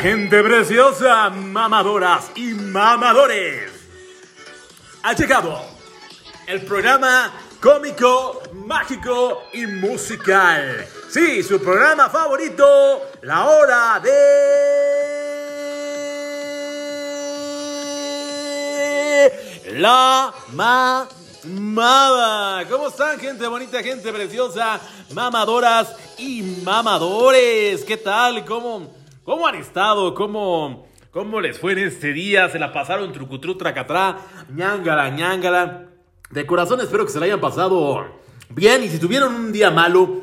gente preciosa, mamadoras y mamadores. Ha llegado el programa cómico, mágico y musical. Sí, su programa favorito, la hora de la mamada. ¿Cómo están, gente bonita, gente preciosa, mamadoras y mamadores? ¿Qué tal? ¿Cómo, cómo han estado? ¿Cómo, ¿Cómo les fue en este día? ¿Se la pasaron trucutru, tracatrá, ñangala, ñangala? De corazón espero que se la hayan pasado bien y si tuvieron un día malo,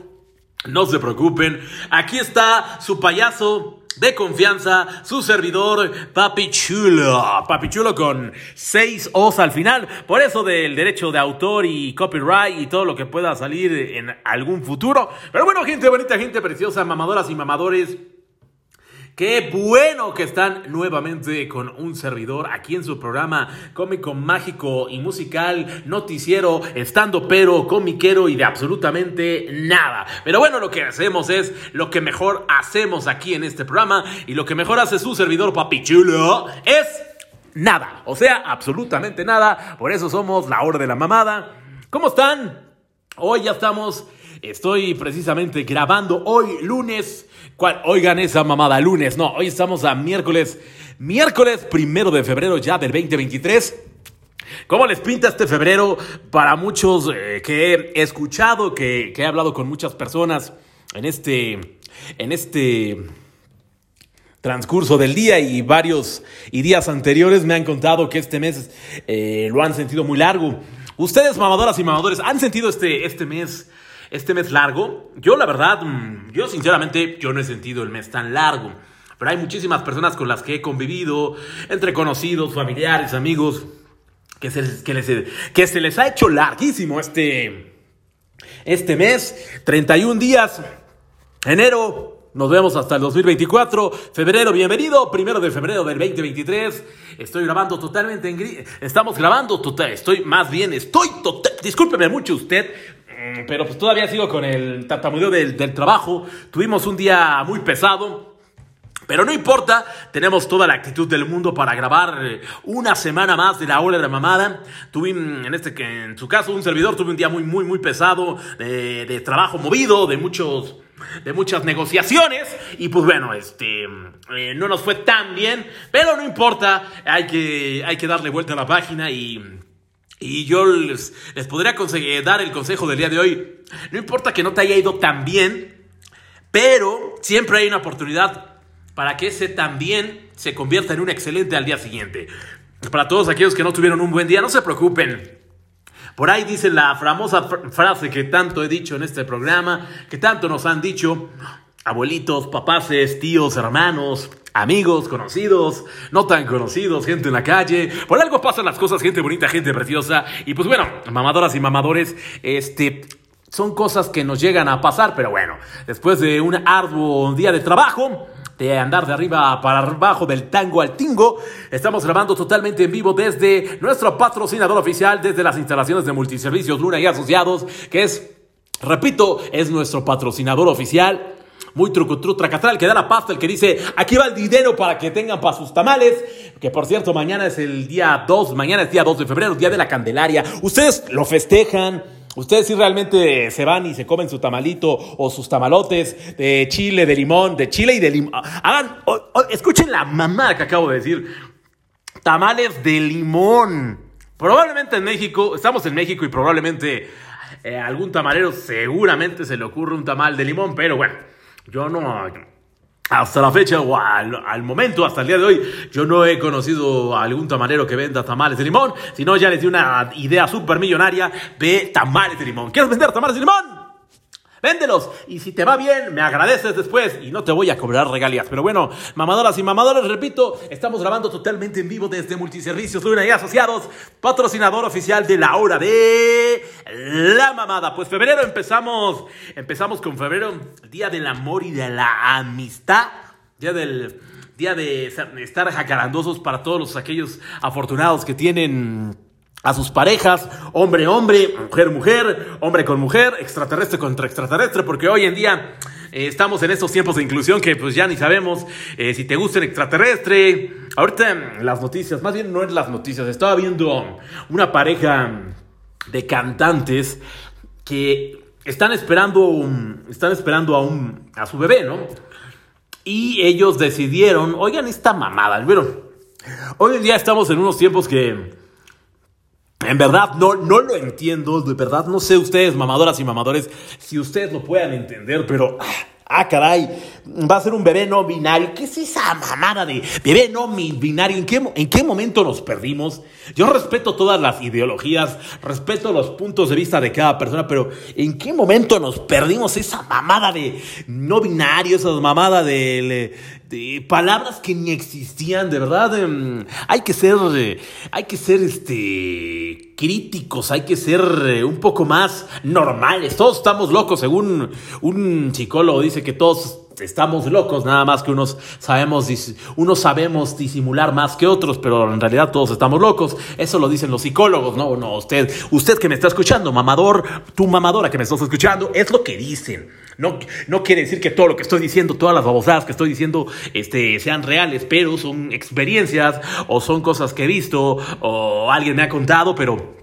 no se preocupen. Aquí está su payaso de confianza, su servidor, Papi Chulo. Papi Chulo con seis O's al final. Por eso del derecho de autor y copyright y todo lo que pueda salir en algún futuro. Pero bueno, gente bonita, gente preciosa, mamadoras y mamadores. Qué bueno que están nuevamente con un servidor aquí en su programa cómico, mágico y musical, noticiero, estando pero, comiquero y de absolutamente nada. Pero bueno, lo que hacemos es lo que mejor hacemos aquí en este programa y lo que mejor hace su servidor papichulo es nada. O sea, absolutamente nada. Por eso somos la hora de la mamada. ¿Cómo están? Hoy ya estamos, estoy precisamente grabando hoy lunes ¿Cuál? Oigan esa mamada, lunes. No, hoy estamos a miércoles. Miércoles primero de febrero ya del 2023. ¿Cómo les pinta este febrero? Para muchos eh, que he escuchado, que, que, he hablado con muchas personas en este, en este transcurso del día y varios y días anteriores me han contado que este mes eh, lo han sentido muy largo. Ustedes, mamadoras y mamadores, ¿han sentido este, este mes este mes largo. Yo la verdad, mm, yo sinceramente, yo no he sentido el mes tan largo. Pero hay muchísimas personas con las que he convivido, entre conocidos, familiares, amigos, que se, les, que, les, que se les ha hecho larguísimo este, este mes. 31 días, enero, nos vemos hasta el 2024. Febrero, bienvenido. Primero de febrero del 2023. Estoy grabando totalmente en gris. Estamos grabando total. Estoy más bien, estoy total. Discúlpeme mucho usted. Mm, pero pues todavía sigo con el tartamudeo del, trabajo. Tuvimos un día muy pesado. Pero no importa, tenemos toda la actitud del mundo para grabar eh, una semana más de la hora de la mamada. Tuve, en este en su caso, un servidor, tuve un día muy, muy, muy pesado, de, de trabajo movido, de muchos, de muchas negociaciones. Y pues bueno, este, eh, no nos fue tan bien, pero no importa, hay que, hay que darle vuelta a la página y y yo les, les podría dar el consejo del día de hoy. No importa que no te haya ido tan bien, pero siempre hay una oportunidad para que ese también se convierta en un excelente al día siguiente. Para todos aquellos que no tuvieron un buen día, no se preocupen. Por ahí dice la famosa frase que tanto he dicho en este programa, que tanto nos han dicho abuelitos, papaces, tíos, hermanos, amigos, conocidos, no tan conocidos, gente en la calle. Por algo pasan las cosas, gente bonita, gente preciosa. Y pues bueno, mamadoras y mamadores, este, son cosas que nos llegan a pasar, pero bueno, después de un arduo día de trabajo, de andar de arriba para abajo del tango al tingo, estamos grabando totalmente en vivo desde nuestro patrocinador oficial, desde las instalaciones de multiservicios Luna y Asociados, que es, repito, es nuestro patrocinador oficial muy trucutru, tracatral, que da la pasta, el que dice, aquí va el dinero para que tengan para sus tamales, que por cierto, mañana es el día 2, mañana es día 2 de febrero, día de la Candelaria, ustedes lo festejan, Ustedes si realmente se van y se comen su tamalito o sus tamalotes de chile, de limón, de chile y de limón. Hagan, escuchen la mamá que acabo de decir. Tamales de limón. Probablemente en México, estamos en México y probablemente eh, algún tamalero seguramente se le ocurre un tamal de limón, pero bueno, yo no, hasta la fecha o al, momento, hasta el día de hoy, yo no he conocido a algún tamalero que venda tamales de limón, sino ya les di una idea súper millonaria de tamales de limón. ¿Quieres vender tamales de limón? Véndelos y si te va bien, me agradeces después y no te voy a cobrar regalías. Pero bueno, mamadoras y mamadores, repito, estamos grabando totalmente en vivo desde Multiservicios Luna y Asociados, patrocinador oficial de la hora de la mamada. Pues febrero empezamos, empezamos con febrero, día del amor y de la amistad, día del día de estar jacarandosos para todos los, aquellos afortunados que tienen a sus parejas, hombre, hombre, mujer, mujer, hombre con mujer, extraterrestre contra extraterrestre, porque hoy en día eh, estamos en estos tiempos de inclusión que pues ya ni sabemos eh, si te gusta el extraterrestre. Ahorita las noticias, más bien no es las noticias, estaba viendo una pareja de cantantes que están esperando, están esperando a, un, a su bebé, ¿no? Y ellos decidieron, oigan esta mamada, bueno, hoy en día estamos en unos tiempos que en verdad, no, no lo entiendo, de verdad, no sé ustedes, mamadoras y mamadores, si ustedes lo puedan entender, pero... Ah, caray, va a ser un bebé no binario. ¿Qué es esa mamada de bebé no binario? ¿En qué, ¿En qué momento nos perdimos? Yo respeto todas las ideologías, respeto los puntos de vista de cada persona, pero ¿en qué momento nos perdimos esa mamada de no binario, esa mamada de, de palabras que ni existían, de verdad. Em, hay que ser, hay que ser este, críticos, hay que ser eh, un poco más normales. Todos estamos locos, según un psicólogo dice que todos estamos locos, nada más que unos sabemos, unos sabemos disimular más que otros, pero en realidad todos estamos locos. Eso lo dicen los psicólogos, no, no, usted, usted que me está escuchando, mamador, tu mamadora que me estás escuchando, es lo que dicen. No, no quiere decir que todo lo que estoy diciendo, todas las babosadas que estoy diciendo, este, sean reales, pero son experiencias o son cosas que he visto o alguien me ha contado, pero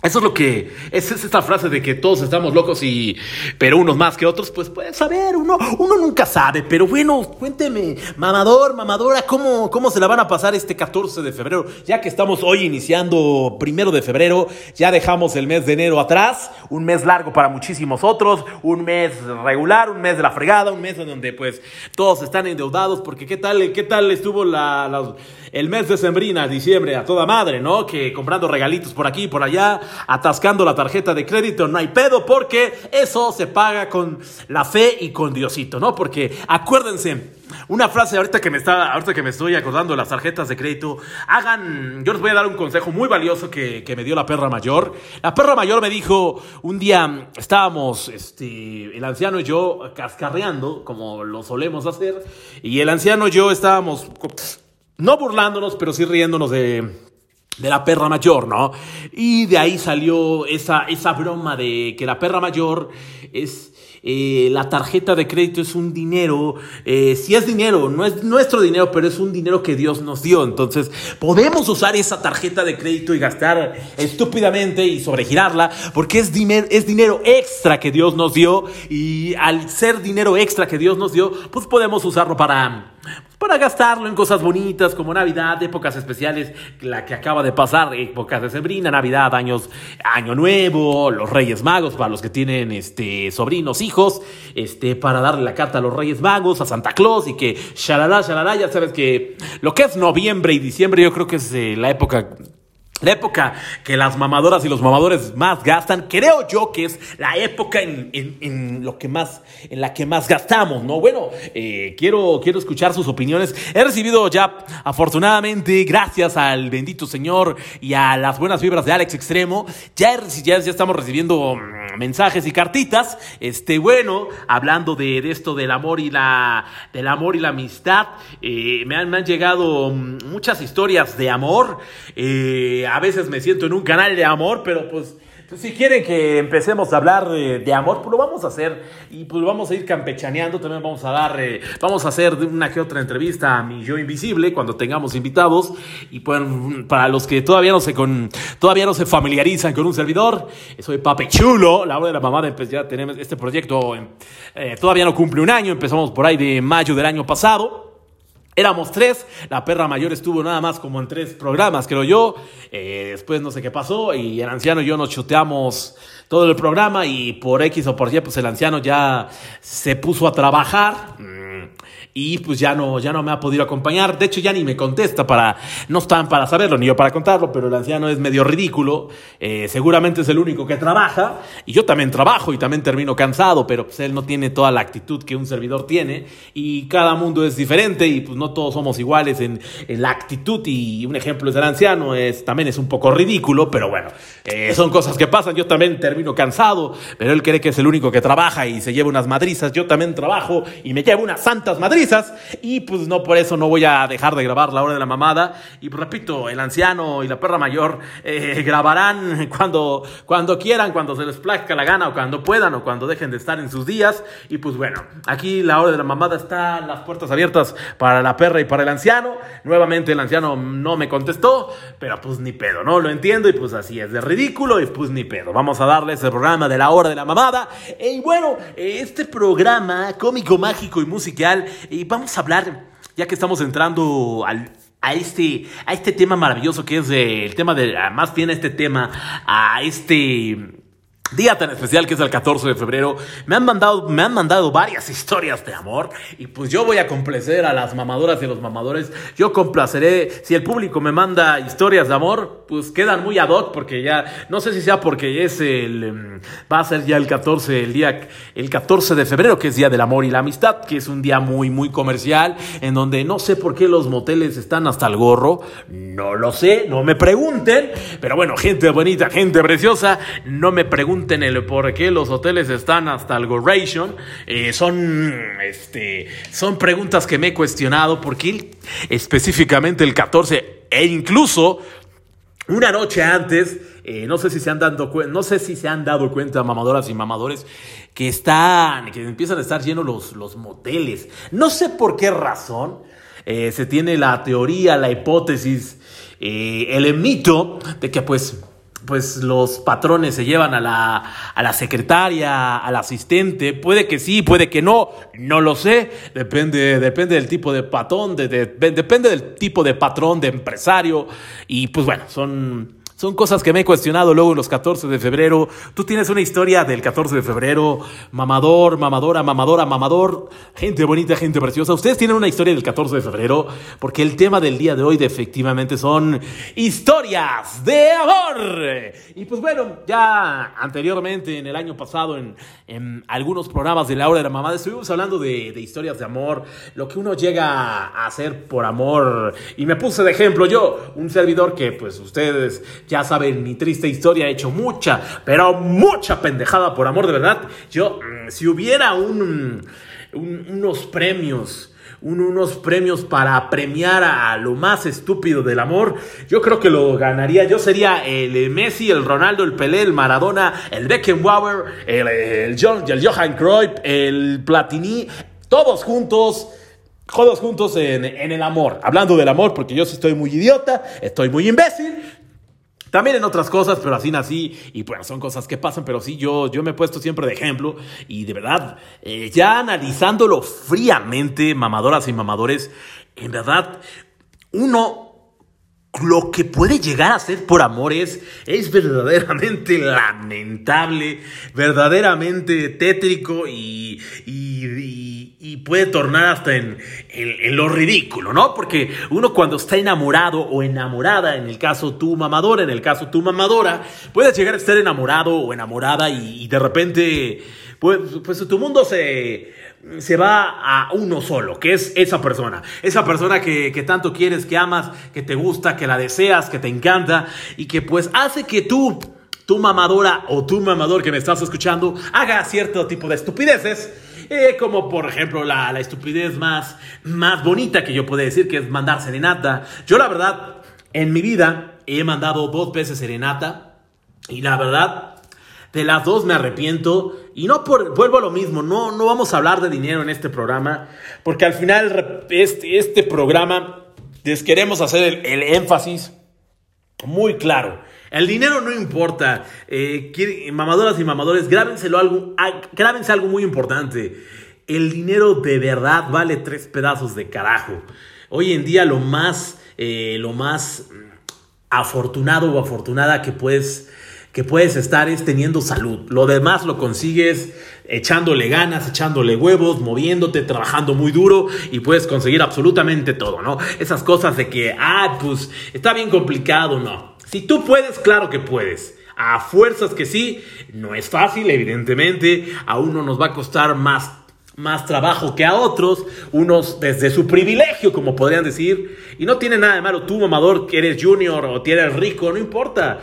eso es lo que es, esta frase de que todos estamos locos y pero unos más que otros, pues puedes saber, uno, uno nunca sabe, pero bueno, cuénteme, mamador, mamadora, ¿cómo, cómo se la van a pasar este 14 de febrero, ya que estamos hoy iniciando primero de febrero, ya dejamos el mes de enero atrás, un mes largo para muchísimos otros, un mes regular, un mes de la fregada, un mes en donde pues todos están endeudados, porque qué tal, qué tal estuvo la el mes de Sembrina, diciembre, a toda madre, ¿no? Que comprando regalitos por aquí y por allá, atascando la tarjeta de crédito, no hay pedo, porque eso se paga con la fe y con Diosito, ¿no? Porque acuérdense, una frase ahorita que me está, ahorita que me estoy acordando de las tarjetas de crédito, hagan, yo les voy a dar un consejo muy valioso que, que, me dio la perra mayor. La perra mayor me dijo, un día estábamos, este, el anciano y yo cascarreando, como lo solemos hacer, y el anciano y yo estábamos no burlándonos, pero sí riéndonos de, de la perra mayor, ¿no? Y de ahí salió esa, esa broma de que la perra mayor es... Eh, la tarjeta de crédito es un dinero, eh, si es dinero, no es nuestro dinero, pero es un dinero que Dios nos dio. Entonces, podemos usar esa tarjeta de crédito y gastar estúpidamente y sobregirarla, porque es, es dinero extra que Dios nos dio. Y al ser dinero extra que Dios nos dio, pues podemos usarlo para para gastarlo en cosas bonitas como Navidad, épocas especiales, la que acaba de pasar, épocas de Sembrina, Navidad, años, Año Nuevo, los Reyes Magos, para los que tienen este, sobrinos, hijos, este, para darle la carta a los Reyes Magos, a Santa Claus y que shalala, shalala, ya sabes que lo que es noviembre y diciembre yo creo que es eh, la época la época que las mamadoras y los mamadores más gastan, creo yo que es la época en, lo que más, en la que más gastamos, ¿no? Bueno, eh, quiero, quiero escuchar sus opiniones. He recibido ya, afortunadamente, gracias al bendito Señor y a las buenas vibras de Alex Extremo, ya, ya, estamos recibiendo mm, mensajes y cartitas. Este, bueno, hablando de, esto del amor y la, del amor y la amistad, eh, me, han, me han llegado mm, muchas historias de amor. Eh, a veces me siento en un canal de amor, pero pues, pues si quieren que empecemos a hablar de, amor, pues lo vamos a hacer. Y pues vamos a ir campechaneando, también vamos a dar, eh, vamos a hacer una que otra entrevista a mi yo invisible cuando tengamos invitados. Y pues para los que todavía no se con, todavía no se familiarizan con un servidor, soy Pape Chulo, la hora de la mamada, pues ya tenemos este proyecto, eh, todavía no cumple un año, empezamos por ahí de mayo del año pasado. Éramos tres, la perra mayor estuvo nada más como en tres programas, creo yo. Eh, después no sé qué pasó y el anciano y yo nos chuteamos todo el programa y por X o por Y, pues el anciano ya se puso a trabajar. Y pues ya no, ya no me ha podido acompañar. De hecho, ya ni me contesta para, no están para saberlo, ni yo para contarlo, pero el anciano es medio ridículo. Eh, seguramente es el único que trabaja. Y yo también trabajo y también termino cansado, pero pues él no tiene toda la actitud que un servidor tiene. Y cada mundo es diferente y pues no todos somos iguales en, la actitud. Y un ejemplo es el anciano, es, también es un poco ridículo, pero bueno, eh, son cosas que pasan. Yo también termino cansado, pero él cree que es el único que trabaja y se lleva unas madrizas. Yo también trabajo y me llevo unas santas madrizas. Y pues no por eso no voy a dejar de grabar la hora de la mamada. Y pues, repito, el anciano y la perra mayor eh, grabarán cuando, cuando quieran, cuando se les plazca la gana o cuando puedan o cuando dejen de estar en sus días. Y pues bueno, aquí la hora de la mamada está las puertas abiertas para la perra y para el anciano. Nuevamente el anciano no me contestó, pero pues ni pedo, ¿no? Lo entiendo y pues así es de ridículo y pues ni pedo. Vamos a darles el programa de la hora de la mamada. Y bueno, este programa cómico, mágico y musical, y vamos a hablar, ya que estamos entrando al a este, a este tema maravilloso que es el tema de, más bien este tema, a este Día tan especial que es el 14 de febrero, me han mandado, me han mandado varias historias de amor y pues yo voy a complacer a las mamadoras y los mamadores. Yo complaceré, si el público me manda historias de amor, pues quedan muy ad hoc porque ya, no sé si sea porque es el, em, va a ser ya el 14, el día, el 14 de febrero que es Día del Amor y la Amistad, que es un día muy, muy comercial, en donde no sé por qué los moteles están hasta el gorro, no lo sé, no me pregunten, pero bueno, gente bonita, gente preciosa, no me pregunten pregunten el por qué los hoteles están hasta el Goration. Eh, son, este, son preguntas que me he cuestionado porque específicamente el 14 e incluso una noche antes, eh, no sé si se han dado no sé si se han dado cuenta mamadoras y mamadores que están, que empiezan a estar llenos los, los moteles. No sé por qué razón eh, se tiene la teoría, la hipótesis, el mito de que pues pues los patrones se llevan a la, a la secretaria, al asistente, puede que sí, puede que no, no lo sé, depende, depende del tipo de patrón, depende del tipo de patrón, de empresario, y pues bueno, son son cosas que me he cuestionado luego en los 14 de febrero. Tú tienes una historia del 14 de febrero, mamador, mamadora, mamadora, mamador, gente bonita, gente preciosa. Ustedes tienen una historia del 14 de febrero porque el tema del día de hoy efectivamente son historias de amor. Y pues bueno, ya anteriormente, en el año pasado, en, algunos programas de la hora de la mamada, estuvimos hablando de, de historias de amor, lo que uno llega a hacer por amor. Y me puse de ejemplo yo, un servidor que pues ustedes ya saben, mi triste historia, he hecho mucha, pero mucha pendejada, por amor de verdad. Yo, mm, si hubiera un, unos premios, unos premios para premiar a lo más estúpido del amor, yo creo que lo ganaría. Yo sería el Messi, el Ronaldo, el Pelé, el Maradona, el Beckenbauer, el, el, John, el Johan Cruyff, el Platini, todos juntos todos juntos en, en, el amor. Hablando del amor, porque yo sí estoy muy idiota, estoy muy imbécil, también en otras cosas, pero así nací y bueno, son cosas que pasan, pero sí, yo, yo me he puesto siempre de ejemplo y de verdad, eh, ya analizándolo fríamente, mamadoras y mamadores, en verdad, uno lo que puede llegar a ser por amor es, es verdaderamente lamentable, verdaderamente tétrico y, y, puede tornar hasta en, en, lo ridículo, ¿no? Porque uno cuando está enamorado o enamorada, en el caso tú mamadora, en el caso tú mamadora, puedes llegar a estar enamorado o enamorada y, de repente, pues, pues tu mundo se se va a uno solo, que es esa persona. Esa persona que, tanto quieres, que amas, que te gusta, que la deseas, que te encanta y que pues hace que tú, tu mamadora o tu mamador que me estás escuchando, haga cierto tipo de estupideces. Eh, como por ejemplo la, estupidez más, más bonita que yo puedo decir, que es mandar serenata. Yo la verdad, en mi vida he mandado dos veces serenata y la verdad de las dos me arrepiento. Y no por, vuelvo a lo mismo, no, no vamos a hablar de dinero en este programa, porque al final este, este programa les queremos hacer el, énfasis muy claro. El dinero no importa. Eh, mamadoras y mamadores, grábenselo algo, grábense algo muy importante. El dinero de verdad vale tres pedazos de carajo. Hoy en día lo más, eh, lo más afortunado o afortunada que puedes que puedes estar es teniendo salud. Lo demás lo consigues echándole ganas, echándole huevos, moviéndote, trabajando muy duro y puedes conseguir absolutamente todo, ¿no? Esas cosas de que, ah, pues está bien complicado, no. Si tú puedes, claro que puedes. A fuerzas que sí, no es fácil, evidentemente. A uno nos va a costar más más trabajo que a otros, unos desde su privilegio, como podrían decir, y no tiene nada de malo, tú mamador que eres junior o eres rico, no importa,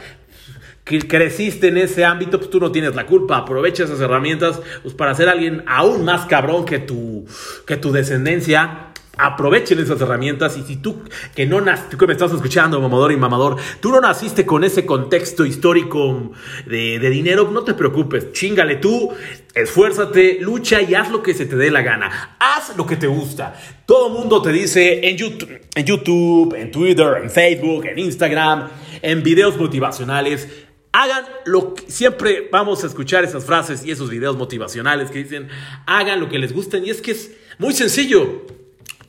que creciste en ese ámbito, pues tú no tienes la culpa. Aprovecha esas herramientas pues, para ser alguien aún más cabrón que tu, que tu descendencia. Aprovechen esas herramientas y si tú que no naciste, que me estás escuchando, mamador y mamador, tú no naciste con ese contexto histórico de, de, dinero, no te preocupes, chingale tú, esfuérzate, lucha y haz lo que se te dé la gana, haz lo que te gusta. Todo mundo te dice en YouTube, en YouTube, en Twitter, en Facebook, en Instagram, en videos motivacionales, Hagan lo que siempre vamos a escuchar esas frases y esos videos motivacionales que dicen, hagan lo que les gusten. Y es que es muy sencillo.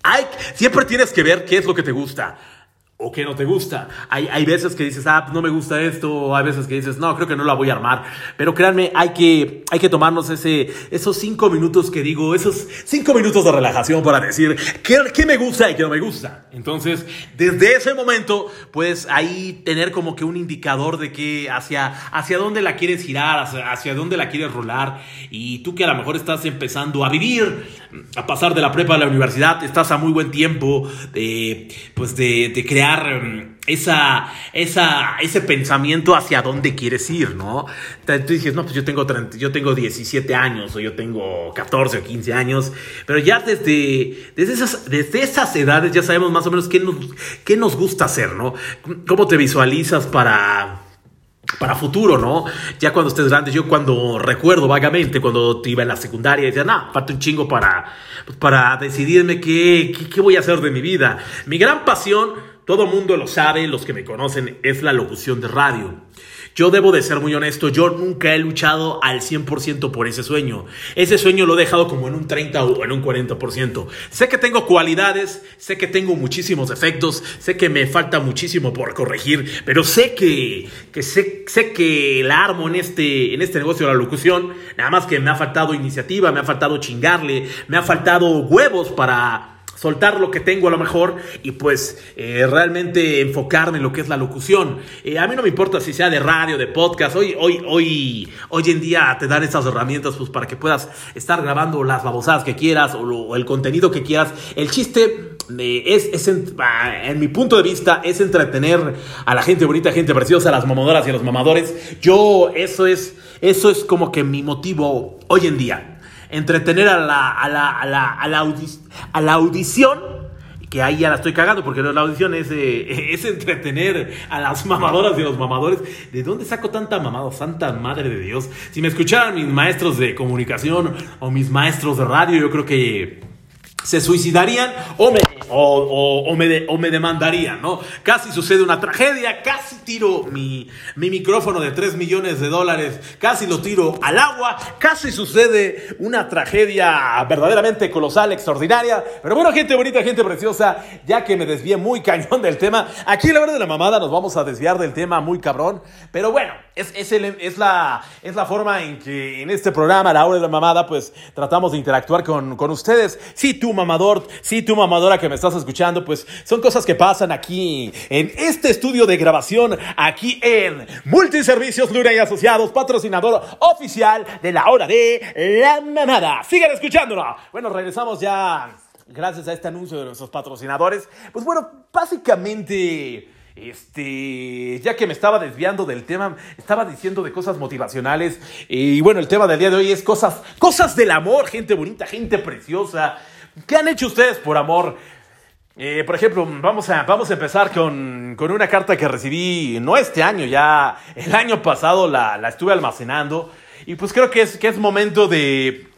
Hay, siempre tienes que ver qué es lo que te gusta o que no te gusta. Hay, hay veces que dices, ah, no me gusta esto, o hay veces que dices, no, creo que no la voy a armar. Pero créanme, hay que, hay que tomarnos ese, esos cinco minutos que digo, esos cinco minutos de relajación para decir qué, qué me gusta y qué no me gusta. Entonces, desde ese momento, puedes ahí tener como que un indicador de que hacia, hacia dónde la quieres girar, hacia, hacia dónde la quieres rolar. Y tú que a lo mejor estás empezando a vivir, a pasar de la prepa a la universidad, estás a muy buen tiempo de, pues de, de crear Em, esa, esa, ese pensamiento hacia dónde quieres ir, ¿no? Tú dices, no, pues yo tengo, 30, yo tengo 17 años o yo tengo 14 o 15 años, pero ya desde, desde, esas, desde esas edades ya sabemos más o menos qué nos, qué nos gusta hacer, ¿no? ¿Cómo te visualizas para para futuro, ¿no? Ya cuando estés grande, yo cuando recuerdo vagamente, cuando iba en la secundaria, decía, no, falta un chingo para, para decidirme qué, qué voy a hacer de mi vida. Mi gran pasión todo mundo lo sabe, los que me conocen, es la locución de radio. Yo debo de ser muy honesto, yo nunca he luchado al 100% por ese sueño. Ese sueño lo he dejado como en un 30 o en un 40%. Sé que tengo cualidades, sé que tengo muchísimos efectos, sé que me falta muchísimo por corregir, pero sé que, que sé, sé que la armo en este, en este negocio de la locución. Nada más que me ha faltado iniciativa, me ha faltado chingarle, me ha faltado huevos para soltar lo que tengo a lo mejor y pues eh, realmente enfocarme en lo que es la locución. Eh, a mí no me importa si sea de radio, de podcast, hoy, hoy, hoy, hoy en día te dan estas herramientas pues para que puedas estar grabando las babosadas que quieras o, el contenido que quieras. El chiste eh, es, es en, ah, en, mi punto de vista, es entretener a la gente bonita, gente preciosa, a las mamadoras y a los mamadores. Yo, eso es, eso es como que mi motivo hoy en día entretener a la, a la, a la, a la, a la audición que ahí ya la estoy cagando porque la audición es, eh, es entretener a las mamadoras y los mamadores. ¿De dónde saco tanta mamada? Santa madre de Dios. Si me escucharan mis maestros de comunicación o mis maestros de radio, yo creo que se suicidarían o me, o, me, o me demandarían, ¿no? Casi sucede una tragedia, casi tiro mi, mi micrófono de 3 millones de dólares, casi lo tiro al agua, casi sucede una tragedia verdaderamente colosal, extraordinaria. Pero bueno, gente bonita, gente preciosa, ya que me desvié muy cañón del tema, aquí la hora de la mamada nos vamos a desviar del tema muy cabrón, pero bueno, es, es, el, es, la, es la forma en que en este programa, la hora de la mamada, pues tratamos de interactuar con, con ustedes. Si tú mamador, si tú mamadora que me estás escuchando, pues son cosas que pasan aquí en este estudio de grabación, aquí en Multiservicios Luna y Asociados, patrocinador oficial de la hora de la mamada. Sigan escuchándolo. Bueno, regresamos ya gracias a este anuncio de nuestros patrocinadores. Pues bueno, básicamente... Este, ya que me estaba desviando del tema, estaba diciendo de cosas motivacionales. Y bueno, el tema del día de hoy es cosas, cosas del amor, gente bonita, gente preciosa. ¿Qué han hecho ustedes por amor? Eh, por ejemplo, vamos a, vamos a empezar con, una carta que recibí, no este año, ya el año pasado la, estuve almacenando. Y pues creo que es, que es momento de.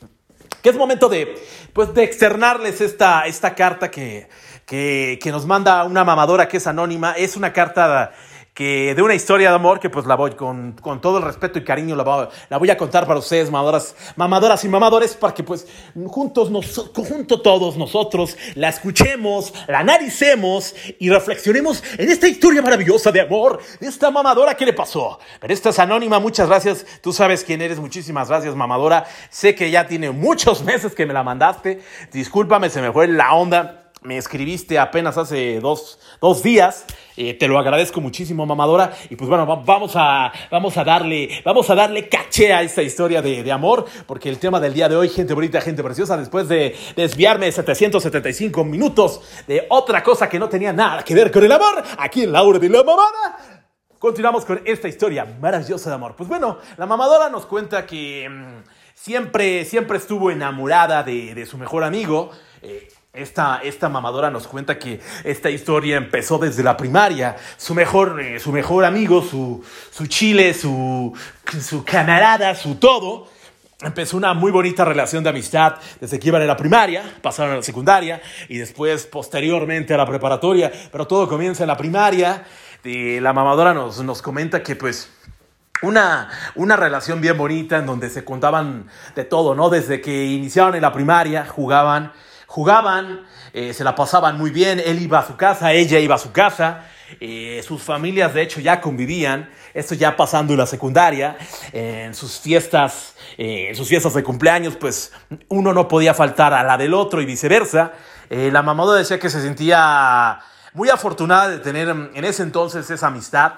que es momento de. Pues de externarles esta, esta carta que, que, que nos manda una mamadora que es anónima. Es una carta que de una historia de amor que pues la voy con, con todo el respeto y cariño la, voy- a contar para ustedes, mamadoras, mamadoras y mamadores, para que pues juntos, nos, junto todos nosotros la escuchemos, la analicemos y reflexionemos en esta historia maravillosa de amor de esta mamadora que le pasó. Pero esta es anónima, muchas gracias, tú sabes quién eres, muchísimas gracias mamadora, sé que ya tiene muchos meses que me la mandaste, discúlpame, se me fue la onda. Me escribiste apenas hace dos, dos días. eh, te lo agradezco muchísimo, mamadora. Y pues bueno, va- vamos a, vamos a darle, vamos a darle caché a esta historia de, de amor. Porque el tema del día de hoy, gente bonita, gente preciosa, después de desviarme 775 minutos de otra cosa que no tenía nada que ver con el amor, aquí en la hora de la mamada. Continuamos con esta historia maravillosa de amor. Pues bueno, la mamadora nos cuenta que mm, siempre, siempre estuvo enamorada de, de su mejor amigo. Eh, esta, esta mamadora nos cuenta que esta historia empezó desde la primaria. Su mejor, eh, su mejor amigo, su, su chile, su, su camarada, su todo. Empezó una muy bonita relación de amistad desde que iban en la primaria, pasaron a la secundaria y después posteriormente a la preparatoria, pero todo comienza en la primaria. Y la mamadora nos, nos comenta que pues una, una relación bien bonita en donde se contaban de todo, ¿no? Desde que iniciaron en la primaria, jugaban, jugaban, eh, se la pasaban muy bien, él iba a su casa, ella iba a su casa, eh, sus familias de hecho ya convivían, esto ya pasando la secundaria, en sus fiestas, eh, sus fiestas de cumpleaños, pues uno no podía faltar a la del otro y viceversa. La mamadora decía que se sentía muy afortunada de tener en ese entonces esa amistad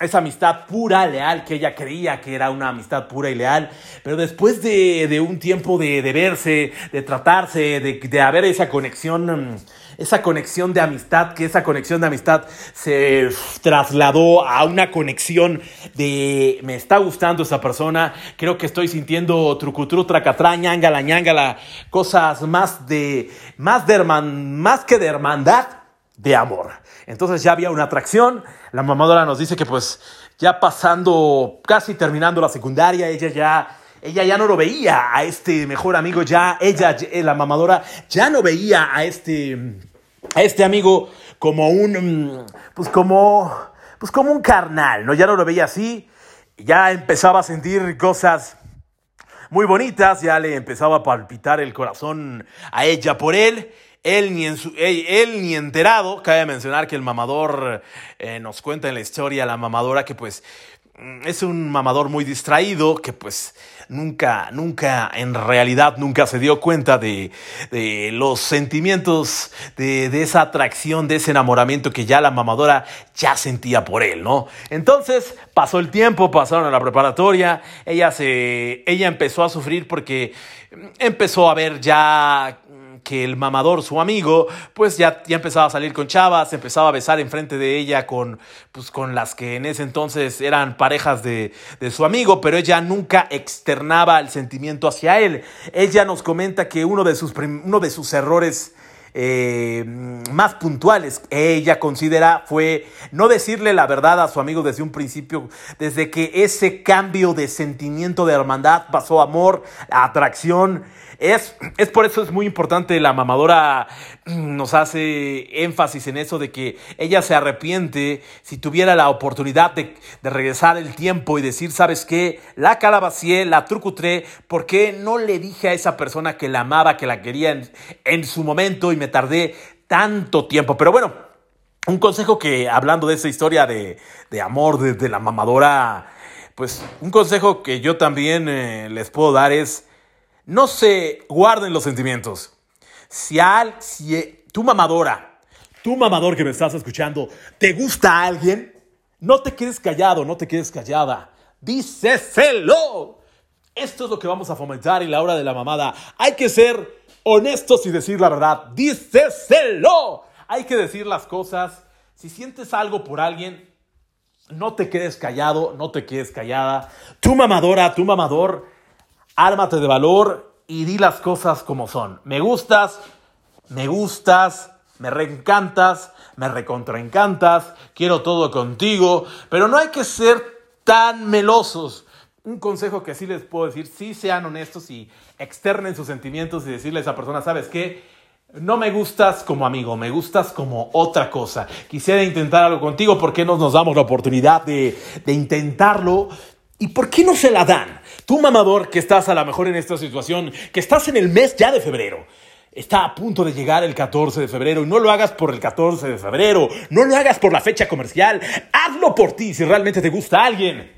esa amistad pura, leal, que ella creía que era una amistad pura y leal, pero después de, de un tiempo de, de verse, de tratarse, de, de haber esa conexión, mm, esa conexión de amistad, que esa conexión de amistad se trasladó a una conexión de me está gustando esa persona, creo que estoy sintiendo trucutru, tracatrá, ñangala, ñangala, cosas más de, más de herman, más que de hermandad, de amor. Entonces ya había una atracción. La mamadora nos dice que pues ya pasando, casi terminando la secundaria, ella ya, ella ya no lo veía a este mejor amigo, ya ella, eh, la mamadora, ya no veía a este, este amigo como un, mm, pues como, pues como un carnal, ¿no? Ya no lo veía así, ya empezaba a sentir cosas muy bonitas, ya le empezaba a palpitar el corazón a ella por él. Él ni, él, ni enterado, cabe mencionar que el mamador eh, nos cuenta en la historia, la mamadora que pues mm, es un mamador muy distraído, que pues nunca, nunca, en realidad nunca se dio cuenta de, de los sentimientos, de, de esa atracción, de ese enamoramiento que ya la mamadora ya sentía por él, ¿no? Entonces pasó el tiempo, pasaron a la preparatoria, ella se, ella empezó a sufrir porque mm, empezó a ver ya que el mamador, su amigo, pues ya, ya empezaba a salir con chavas, empezaba a besar enfrente de ella con, pues, con las que en ese entonces eran parejas de, de su amigo, pero ella nunca externaba el sentimiento hacia él. Ella nos comenta que uno de sus, uno de sus errores eh, más puntuales ella considera fue no decirle la verdad a su amigo desde un principio, desde que ese cambio de sentimiento de hermandad pasó a amor, atracción. Es, es por eso es muy importante, la mamadora nos hace énfasis en eso de que ella se arrepiente si tuviera la oportunidad de, de regresar el tiempo y decir, ¿sabes qué? La calabacié, la trucutré, ¿por qué no le dije a esa persona que la amaba, que la quería en, en su momento y me tardé tanto tiempo? Pero bueno, un consejo que, hablando de esa historia de, de amor, de, de la mamadora, pues un consejo que yo también eh, les puedo dar es, no se guarden los sentimientos. Si, al, si eh, tu mamadora, tu mamador que me estás escuchando, te gusta a alguien, no te quedes callado, no te quedes callada. Díceselo. Esto es lo que vamos a fomentar en la hora de la mamada. Hay que ser honestos y decir la verdad. Díceselo. Hay que decir las cosas. Si sientes algo por alguien, no te quedes callado, no te quedes callada. Tu mamadora, tu mamador, ármate de valor y di las cosas como son. Me gustas, me gustas, me reencantas, me recontraencantas, quiero todo contigo, pero no hay que ser tan melosos. Un consejo que sí les puedo decir, sí sean honestos y externen sus sentimientos y decirle a esa persona, ¿sabes qué? no me gustas como amigo, me gustas como otra cosa. Quisiera intentar algo contigo, ¿por qué no nos damos la oportunidad de, de intentarlo? ¿Y por qué no se la dan? Tú, mamador, que estás a lo mejor en esta situación, que estás en el mes ya de febrero. Está a punto de llegar el 14 de febrero y no lo hagas por el 14 de febrero, no lo hagas por la fecha comercial, hazlo por ti si realmente te gusta alguien.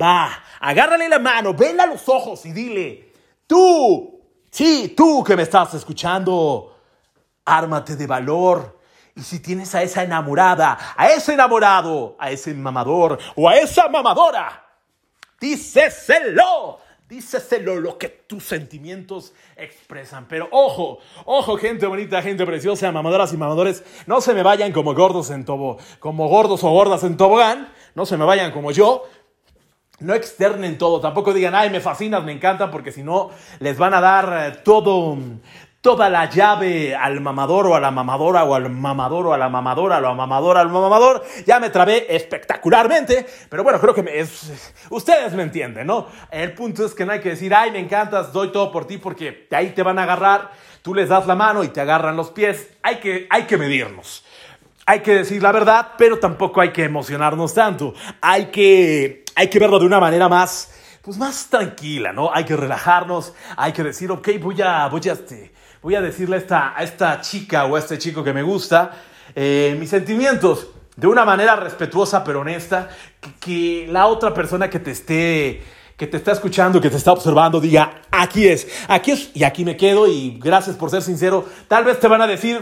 Va, agárrale la mano, vela a los ojos y dile, tú, sí, tú que me estás escuchando, ármate de valor. Y si tienes a esa enamorada, a ese enamorado, a ese mamador o a esa mamadora, díceselo. Díceselo lo que tus sentimientos expresan. Pero ojo, ojo, gente bonita, gente preciosa, mamadoras y mamadores, no se me vayan como gordos en tobo, como gordos o gordas en tobogán, no se me vayan como yo, no externen todo, tampoco digan, ay, me fascinas, me encantan, porque si no, les van a dar eh, todo, toda la llave al mamador o a la mamadora o al mamador o a la mamadora o a la mamadora al mamador. Ya me trabé espectacularmente, pero bueno, creo que es, ustedes me entienden, ¿no? El punto es que no hay que decir, ay, me encantas, doy todo por ti porque de ahí te van a agarrar, tú les das la mano y te agarran los pies. Hay que, hay que medirnos. Hay que decir la verdad, pero tampoco hay que emocionarnos tanto. Hay que, hay que verlo de una manera más, pues más tranquila, ¿no? Hay que relajarnos, hay que decir, ok, voy a, voy a, este, voy a decirle a esta, a esta chica o a este chico que me gusta eh, mis sentimientos de una manera respetuosa pero honesta, que, la otra persona que te esté que te está escuchando, que te está observando, diga, aquí es, aquí es, y aquí me quedo, y gracias por ser sincero. Tal vez te van a decir,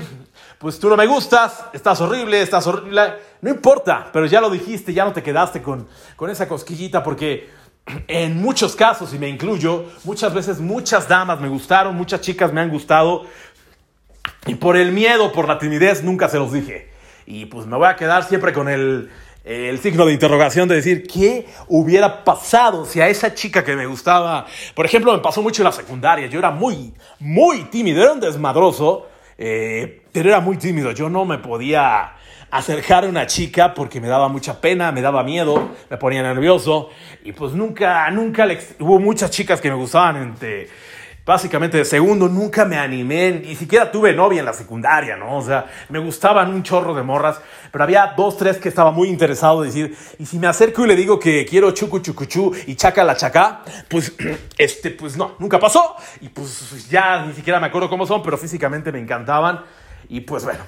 pues tú no me gustas, estás horrible, estás horrible. No importa, pero ya lo dijiste, ya no te quedaste con, con esa cosquillita, porque en muchos casos, y me incluyo, muchas veces muchas damas me gustaron, muchas chicas me han gustado, y por el miedo, por la timidez, nunca se los dije. Y pues me voy a quedar siempre con el, signo de interrogación de decir qué hubiera pasado si a esa chica que me gustaba, por ejemplo, me pasó mucho en la secundaria, yo era muy, muy tímido, era un desmadroso, eh, pero era muy tímido, yo no me podía acercar a una chica porque me daba mucha pena, me daba miedo, me ponía nervioso. Y pues nunca, nunca le, hubo muchas chicas que me gustaban entre básicamente de segundo, nunca me animé, ni siquiera tuve novia en la secundaria, ¿no? O sea, me gustaban un chorro de morras, pero había dos, tres que estaba muy interesado en decir, y si me acerco y le digo que quiero chucu chucuchú y chaca la chacá, pues, este, pues no, nunca pasó, y pues ya ni siquiera me acuerdo cómo son, pero físicamente me encantaban, y pues bueno,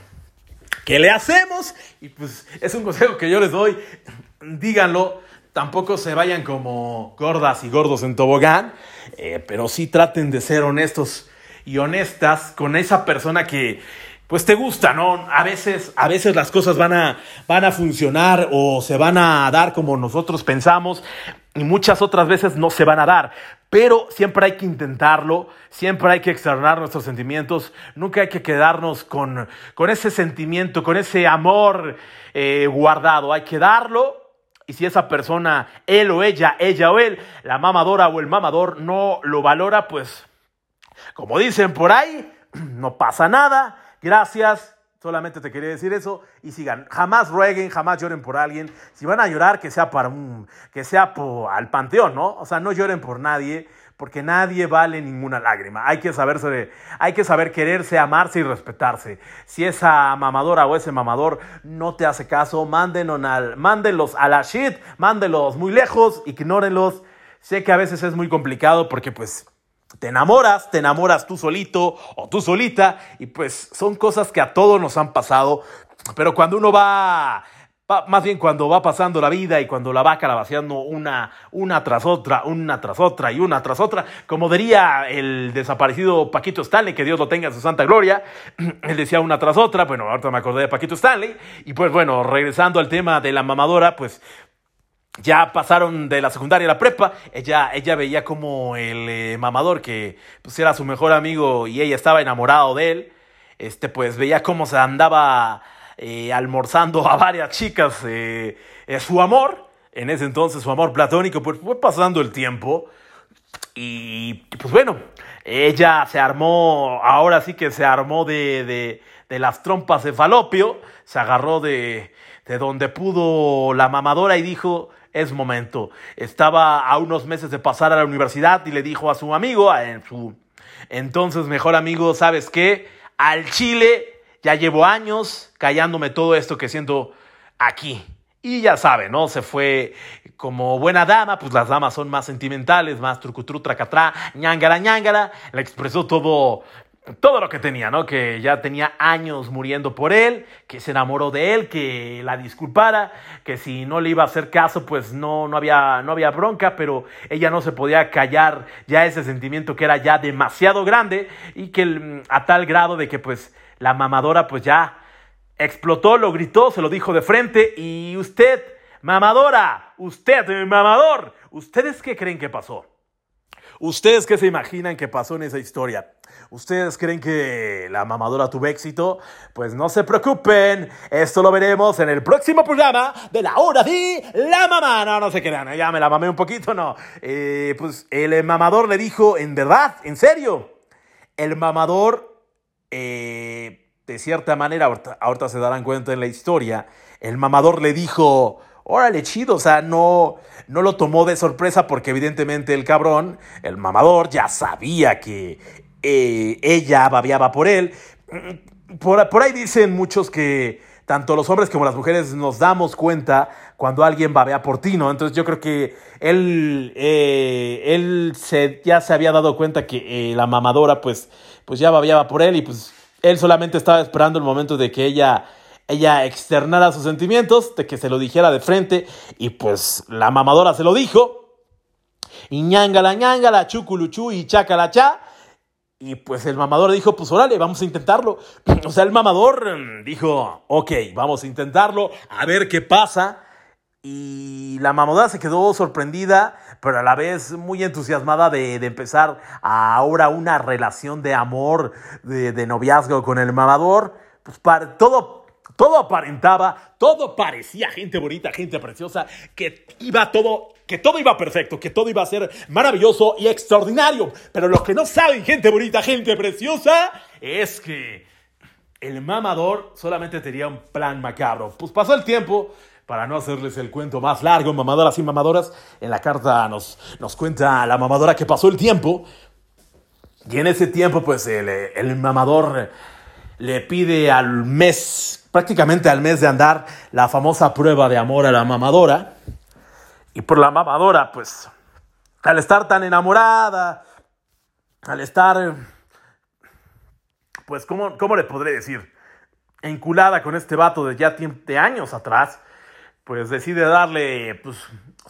¿qué le hacemos? Y pues es un consejo que yo les doy, díganlo, tampoco se vayan como gordas y gordos en tobogán, eh, pero sí traten de ser honestos y honestas con esa persona que pues te gusta, ¿no? A veces, a veces las cosas van a, van a funcionar o se van a dar como nosotros pensamos y muchas otras veces no se van a dar. Pero siempre hay que intentarlo, siempre hay que externar nuestros sentimientos, nunca hay que quedarnos con, con ese sentimiento, con ese amor eh, guardado. Hay que darlo y si esa persona, él o ella, ella o él, la mamadora o el mamador no lo valora, pues, como dicen por ahí, no pasa nada. Gracias. Solamente te quería decir eso y sigan. Jamás rueguen, jamás lloren por alguien. Si van a llorar, que sea para un, que sea por, al panteón, ¿no? O sea, no lloren por nadie porque nadie vale ninguna lágrima. Hay que saberse, hay que saber quererse, amarse y respetarse. Si esa mamadora o ese mamador no te hace caso, al, mándenlos a la shit, mándenlos muy lejos, ignórenlos. Sé que a veces es muy complicado porque pues te enamoras, te enamoras tú solito o tú solita y pues son cosas que a todos nos han pasado, pero cuando uno va más bien cuando va pasando la vida y cuando la va calabaceando una, una tras otra, una tras otra y una tras otra, como diría el desaparecido Paquito Stanley, que Dios lo tenga en su santa gloria, él decía una tras otra, bueno, ahorita me acordé de Paquito Stanley, y pues bueno, regresando al tema de la mamadora, pues ya pasaron de la secundaria a la prepa, ella, ella veía como el eh, mamador que pues era su mejor amigo y ella estaba enamorado de él, este pues veía cómo se andaba eh, almorzando a varias chicas eh, su amor, en ese entonces su amor platónico, pues fue pasando el tiempo. Y pues bueno, ella se armó, ahora sí que se armó de, de, de las trompas de falopio, se agarró de, de donde pudo la mamadora y dijo, es momento. Estaba a unos meses de pasar a la universidad y le dijo a su amigo, a su entonces mejor amigo, ¿sabes qué? al chile ya llevo años callándome todo esto que siento aquí. Y ya sabe, ¿no? Se fue como buena dama, pues las damas son más sentimentales, más trucutru, tracatrá, ñangara, ñangara. Le expresó todo, todo lo que tenía, ¿no? Que ya tenía años muriendo por él, que se enamoró de él, que la disculpara, que si no le iba a hacer caso, pues no, no, había, no había bronca, pero ella no se podía callar ya ese sentimiento que era ya demasiado grande y que a tal grado de que pues la mamadora pues ya explotó, lo gritó, se lo dijo de frente y usted, mamadora, usted, mamador, ¿ustedes qué creen que pasó? ¿Ustedes qué se imaginan que pasó en esa historia? ¿Ustedes creen que la mamadora tuvo éxito? Pues no se preocupen, esto lo veremos en el próximo programa de la hora de la mamá. No, no se crean, ya me la mamé un poquito, no. Eh, pues el mamador le dijo, en verdad, en serio, el mamador... Eh, de cierta manera, ahorita, se darán cuenta en la historia, el mamador le dijo, órale, chido, o sea, no, no lo tomó de sorpresa porque evidentemente el cabrón, el mamador, ya sabía que eh, ella babeaba por él. Por, por, ahí dicen muchos que tanto los hombres como las mujeres nos damos cuenta cuando alguien babea por ti, ¿no? Entonces yo creo que él, eh, él se, ya se había dado cuenta que eh, la mamadora pues, pues ya babeaba por él y pues él solamente estaba esperando el momento de que ella, ella externara sus sentimientos, de que se lo dijera de frente, y pues la mamadora se lo dijo. Y ñangala, chuculuchu y chacalacha. Y pues el mamador dijo, pues órale, vamos a intentarlo. O sea, el mamador mm, dijo, ok, vamos a intentarlo, a ver qué pasa. Y la mamadora se quedó sorprendida, pero a la vez muy entusiasmada de, empezar ahora una relación de amor, de, noviazgo con el mamador. Pues para, todo, todo aparentaba, todo parecía gente bonita, gente preciosa, que iba todo que todo iba perfecto, que todo iba a ser maravilloso y extraordinario. Pero lo que no saben, gente bonita, gente preciosa, es que el mamador solamente tenía un plan macabro. Pues pasó el tiempo, para no hacerles el cuento más largo, mamadoras y mamadoras, en la carta nos, nos cuenta la mamadora que pasó el tiempo. Y en ese tiempo, pues el, el mamador le pide al mes, prácticamente al mes de andar, la famosa prueba de amor a la mamadora. Y por la mamadora, pues, al estar tan enamorada, al estar, pues, ¿cómo, cómo le podré decir? Enculada con este vato de ya de años atrás, pues decide darle pues,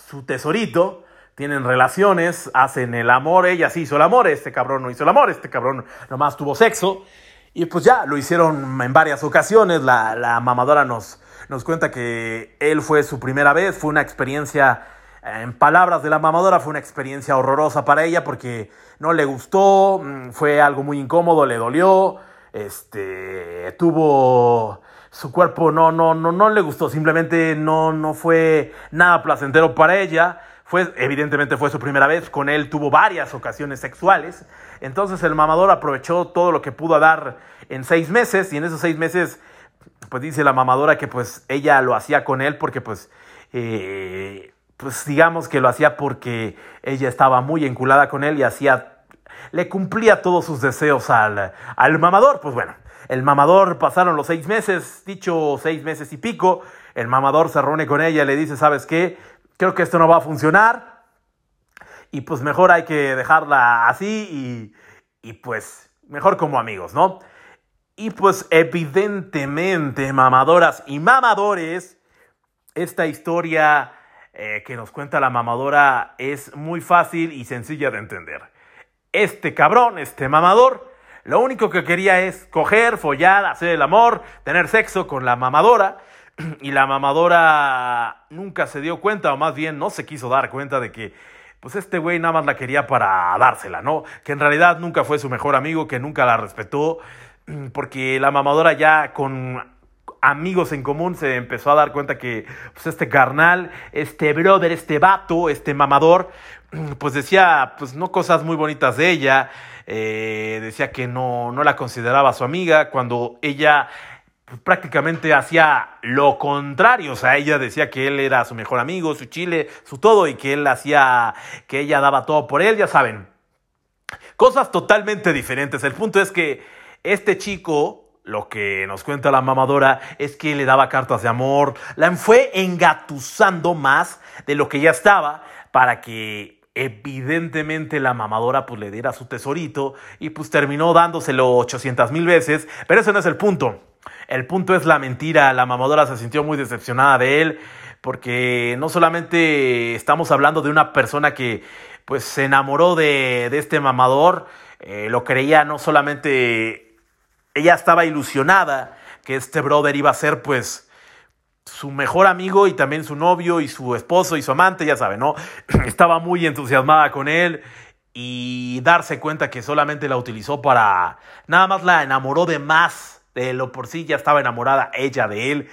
su tesorito, tienen relaciones, hacen el amor, ella sí hizo el amor, este cabrón no hizo el amor, este cabrón nomás tuvo sexo, y pues ya lo hicieron en varias ocasiones, la, mamadora nos, nos cuenta que él fue su primera vez, fue una experiencia, en palabras de la mamadora, fue una experiencia horrorosa para ella porque no le gustó, mm, fue algo muy incómodo, le dolió, este, tuvo su cuerpo no, no, no, no le gustó, simplemente no, no fue nada placentero para ella. Fue, evidentemente fue su primera vez, con él tuvo varias ocasiones sexuales. Entonces el mamador aprovechó todo lo que pudo dar en seis meses y en esos seis meses, pues dice la mamadora que pues ella lo hacía con él porque pues, eh, pues digamos que lo hacía porque ella estaba muy enculada con él y hacía, le cumplía todos sus deseos al, al mamador. Pues bueno, el mamador pasaron los seis meses, dicho seis meses y pico. El mamador se reúne con ella y le dice, ¿sabes qué? Creo que esto no va a funcionar. Y pues mejor hay que dejarla así y, y pues mejor como amigos, ¿no? Y pues evidentemente, mamadoras y mamadores, esta historia eh, que nos cuenta la mamadora es muy fácil y sencilla de entender. Este cabrón, este mamador, lo único que quería es coger, follar, hacer el amor, tener sexo con la mamadora. Y la mamadora nunca se dio cuenta, o más bien no se quiso dar cuenta de que, pues este güey nada más la quería para dársela, ¿no? Que en realidad nunca fue su mejor amigo, que nunca la respetó, porque la mamadora ya con amigos en común se empezó a dar cuenta que pues este carnal, este brother, este vato, este mamador, pues decía pues no cosas muy bonitas de ella, eh, decía que no, no la consideraba su amiga, cuando ella pues, prácticamente hacía lo contrario, o sea, ella decía que él era su mejor amigo, su chile, su todo, y que él hacía, que ella daba todo por él, ya saben. Cosas totalmente diferentes. El punto es que Este chico, lo que nos cuenta la mamadora, es que le daba cartas de amor, la fue engatusando más de lo que ya estaba para que evidentemente la mamadora pues le diera su tesorito y pues terminó dándoselo 800 mil veces, pero ese no es el punto. El punto es la mentira, la mamadora se sintió muy decepcionada de él porque no solamente estamos hablando de una persona que pues se enamoró de, este mamador, eh, lo creía no solamente, ella estaba ilusionada que este brother iba a ser pues su mejor amigo y también su novio y su esposo y su amante, ya saben, ¿no? Estaba muy entusiasmada con él y darse cuenta que solamente la utilizó para, nada más la enamoró de más de lo por sí, ya estaba enamorada ella de él,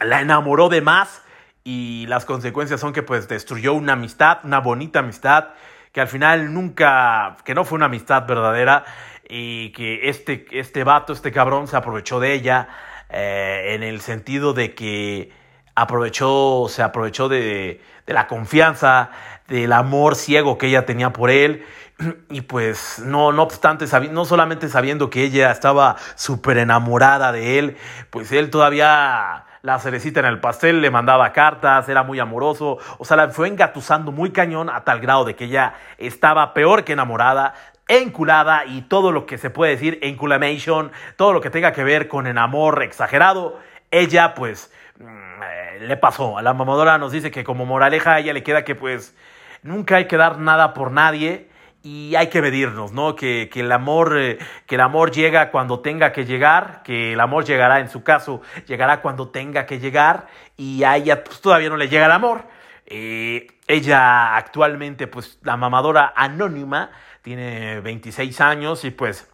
la enamoró de más y las consecuencias son que pues destruyó una amistad, una bonita amistad, que al final nunca, que no fue una amistad verdadera y que este, este vato, este cabrón se aprovechó de ella eh, en el sentido de que aprovechó, se aprovechó de, de la confianza, del amor ciego que ella tenía por él. Y pues no, no obstante, no solamente sabiendo que ella estaba súper enamorada de él, pues él todavía la cerecita en el pastel, le mandaba cartas, era muy amoroso, o sea, la fue engatusando muy cañón a tal grado de que ella estaba peor que enamorada, enculada y todo lo que se puede decir, enculamation, todo lo que tenga que ver con el amor exagerado, ella pues mm, eh, le pasó. A la mamadora nos dice que como moraleja a ella le queda que pues nunca hay que dar nada por nadie y hay que medirnos, ¿no? Que, el amor, eh, que el amor llega cuando tenga que llegar, que el amor llegará, en su caso, llegará cuando tenga que llegar, y a ella pues, todavía no le llega el amor. Eh, ella actualmente, pues, la mamadora anónima, tiene 26 años y pues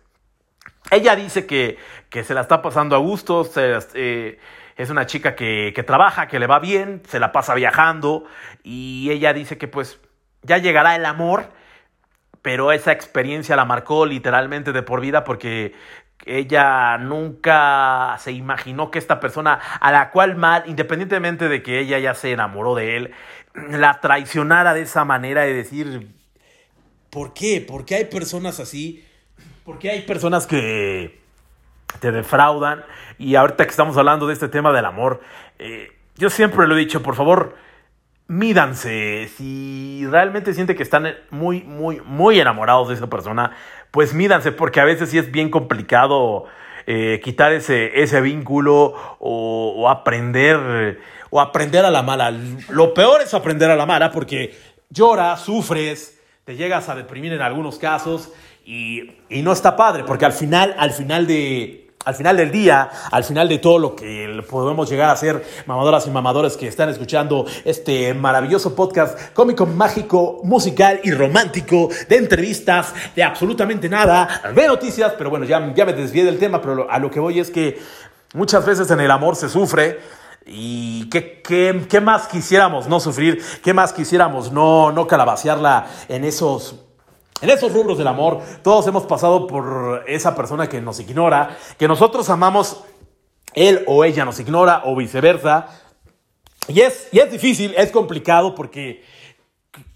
ella dice que, que se la está pasando a gusto, eh, es una chica que, que trabaja, que le va bien, se la pasa viajando y ella dice que pues ya llegará el amor pero esa experiencia la marcó literalmente de por vida porque ella nunca se imaginó que esta persona a la cual mal, independientemente de que ella ya se enamoró de él, la traicionara de esa manera de decir, ¿por qué? ¿Por qué hay personas así? ¿Por qué hay personas que te defraudan? Y ahorita que estamos hablando de este tema del amor, eh, yo siempre lo he dicho, por favor, mídanse. Si realmente siente que están muy, muy, muy enamorados de esa persona, pues mídanse, porque a veces sí es bien complicado eh, quitar ese, ese vínculo o, aprender o aprender a la mala. Lo peor es aprender a la mala porque lloras, sufres, te llegas a deprimir en algunos casos y, y no está padre, porque al final, al final de, al final del día, al final de todo lo que podemos llegar a ser mamadoras y mamadores que están escuchando este maravilloso podcast cómico, mágico, musical y romántico de entrevistas, de absolutamente nada, de noticias, pero bueno, ya, ya me desvié del tema, pero a lo que voy es que muchas veces en el amor se sufre. ¿Y qué, qué, qué más quisiéramos no sufrir? ¿Qué más quisiéramos no, no calabacearla en esos en esos rubros del amor, todos hemos pasado por esa persona que nos ignora, que nosotros amamos, él o ella nos ignora o viceversa. Y es, y es difícil, es complicado porque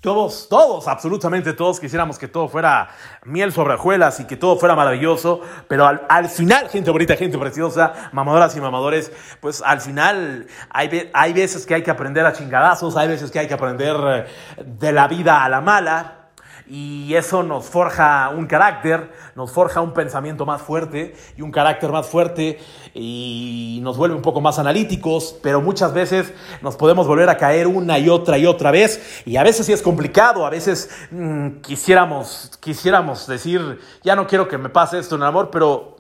todos, todos, absolutamente todos quisiéramos que todo fuera miel sobre hojuelas y que todo fuera maravilloso, pero al, final, gente bonita, gente preciosa, mamadoras y mamadores, pues al final hay, hay veces que hay que aprender a chingadazos, hay veces que hay que aprender eh, de la vida a la mala, y eso nos forja un carácter, nos forja un pensamiento más fuerte y un carácter más fuerte y nos vuelve un poco más analíticos, pero muchas veces nos podemos volver a caer una y otra y otra vez. Y a veces sí es complicado, a veces mm, quisiéramos, quisiéramos decir, ya no quiero que me pase esto en el amor, pero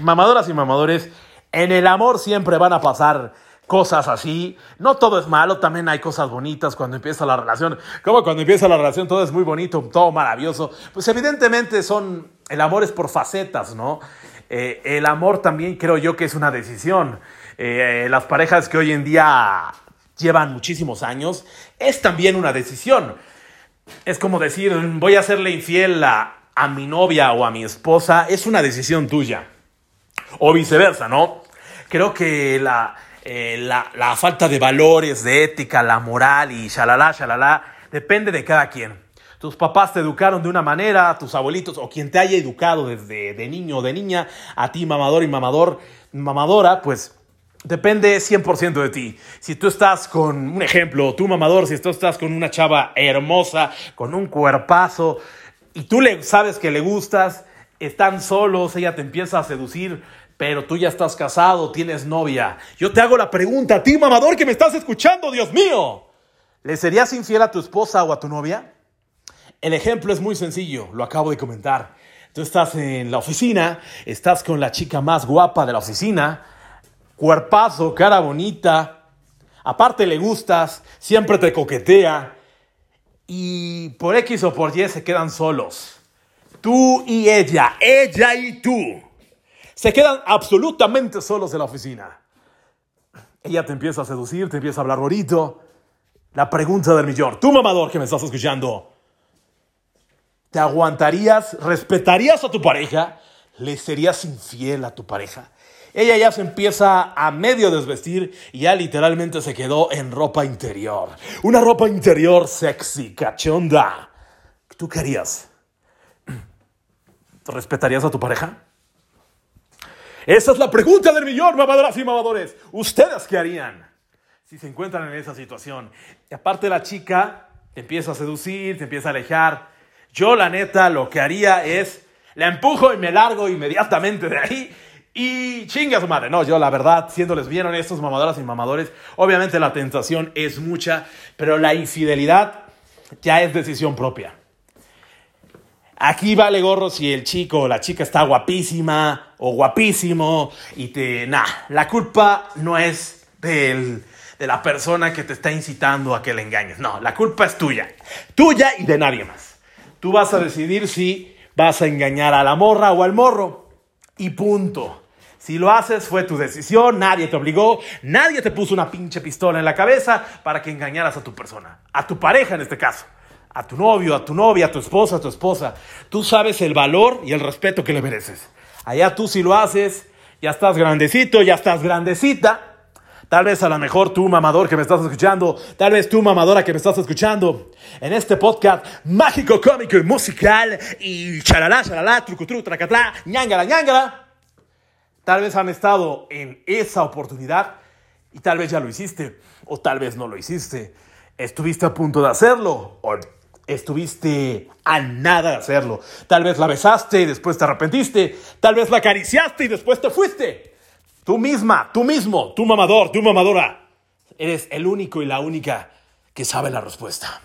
mamadoras y mamadores, en el amor siempre van a pasar cosas así. No todo es malo, también hay cosas bonitas cuando empieza la relación. Como cuando empieza la relación todo es muy bonito, todo maravilloso. Pues evidentemente son, el amor es por facetas, ¿no? Eh, el amor también creo yo que es una decisión. Eh, las parejas que hoy en día llevan muchísimos años, es también una decisión. Es como decir, voy a serle infiel a, a mi novia o a mi esposa, es una decisión tuya. O viceversa, ¿no? Creo que la, eh, la, falta de valores, de ética, la moral y shalala, shalala, depende de cada quien. tus papás te educaron de una manera, tus abuelitos o quien te haya educado desde de niño o de niña, a ti mamador y mamador, mamadora, pues depende 100% de ti. Si tú estás con un ejemplo, tú mamador, si tú estás con una chava hermosa, con un cuerpazo, y tú le sabes que le gustas, están solos, ella te empieza a seducir, pero tú ya estás casado, tienes novia. Yo te hago la pregunta a ti, mamador, que me estás escuchando, Dios mío. ¿Le serías infiel a tu esposa o a tu novia? El ejemplo es muy sencillo, lo acabo de comentar. Tú estás en la oficina, estás con la chica más guapa de la oficina, cuerpazo, cara bonita, aparte le gustas, siempre te coquetea y por X o por Y se quedan solos. Tú y ella, ella y tú. Se quedan absolutamente solos en la oficina. Ella te empieza a seducir, te empieza a hablar bonito. La pregunta del millón. Tú, mamador, que me estás escuchando, ¿te aguantarías, respetarías a tu pareja? ¿Le serías infiel a tu pareja? Ella ya se empieza a medio desvestir y ya literalmente se quedó en ropa interior. Una ropa interior sexy, cachonda. ¿Tú qué harías? ¿Respetarías a tu pareja? Esa es la pregunta del millón, mamadoras y mamadores. ¿Ustedes qué harían si se encuentran en esa situación? Y aparte la chica empieza a seducir, te empieza a alejar. Yo la neta lo que haría es, la empujo y me largo inmediatamente de ahí y chinga su madre. No, yo la verdad, siéndoles bien honestos, mamadoras y mamadores, obviamente la tentación es mucha, pero la infidelidad ya es decisión propia. Aquí vale gorro si el chico o la chica está guapísima o guapísimo y te... Nah, la culpa no es de la persona que te está incitando a que le engañes. No, la culpa es tuya. Tuya y de nadie más. Tú vas a decidir si vas a engañar a la morra o al morro. Y punto. Si lo haces fue tu decisión, nadie te obligó, nadie te puso una pinche pistola en la cabeza para que engañaras a tu persona, a tu pareja en este caso, a tu novio, a tu novia, a tu esposa, a tu esposa. Tú sabes el valor y el respeto que le mereces. Allá tú si lo haces, ya estás grandecito, ya estás grandecita. Tal vez a lo mejor tú, mamador que me estás escuchando, tal vez tú, mamadora que me estás escuchando, en este podcast mágico, cómico y musical, y charalá, charalá, trucutru, tracatlá, ñangala, ñangala Tal vez han estado en esa oportunidad y tal vez ya lo hiciste o tal vez no lo hiciste. Estuviste a punto de hacerlo o estuviste a nada de hacerlo. Tal vez la besaste y después te arrepentiste. Tal vez la acariciaste y después te fuiste. Tú misma, tú mismo, tú mamador, tú mamadora. Eres el único y la única que sabe la respuesta.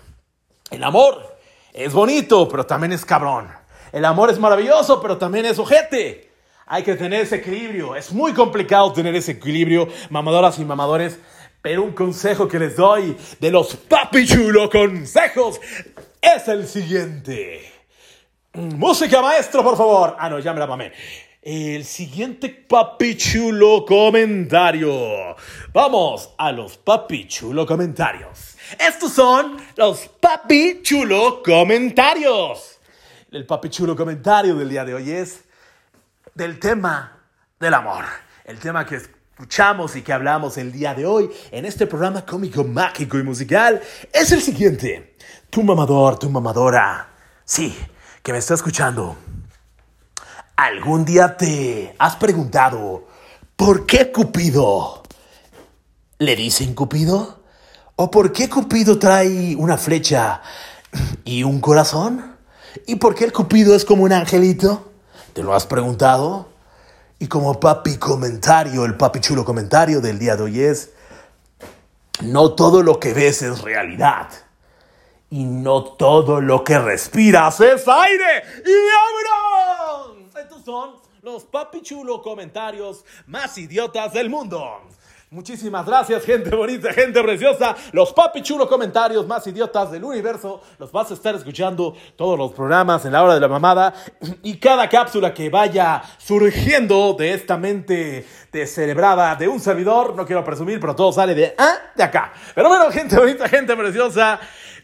El amor es bonito, pero también es cabrón. El amor es maravilloso, pero también es ojete. Hay que tener ese equilibrio. Es muy complicado tener ese equilibrio, mamadoras y mamadores. Pero un consejo que les doy de los papi chulo consejos es el siguiente. Música maestro, por favor. Ah, no, ya me la mamé. El siguiente papi chulo comentario. Vamos a los papi chulo comentarios. Estos son los papi chulo comentarios. El papi chulo comentario del día de hoy es del tema del amor. El tema que escuchamos y que hablamos el día de hoy en este programa cómico, mágico y musical es el siguiente. Tu mamador, tu mamadora, sí, que me está escuchando. ¿Algún día te has preguntado por qué Cupido le dicen Cupido? ¿O por qué Cupido trae una flecha y un corazón? ¿Y por qué el Cupido es como un angelito? ¿Te lo has preguntado? Y como papi comentario, el papi chulo comentario del día de hoy es, no todo lo que ves es realidad. Y no todo lo que respiras es aire. ¡Y abro! Estos son los papi chulo comentarios más idiotas del mundo. Muchísimas gracias, gente bonita, gente preciosa. Los papi chulo comentarios más idiotas del universo. Los vas a estar escuchando todos los programas en la hora de la mamada. Y cada cápsula que vaya surgiendo de esta mente descerebrada de un servidor. No quiero presumir, pero todo sale de, ah, de acá. Pero bueno, gente bonita, gente preciosa.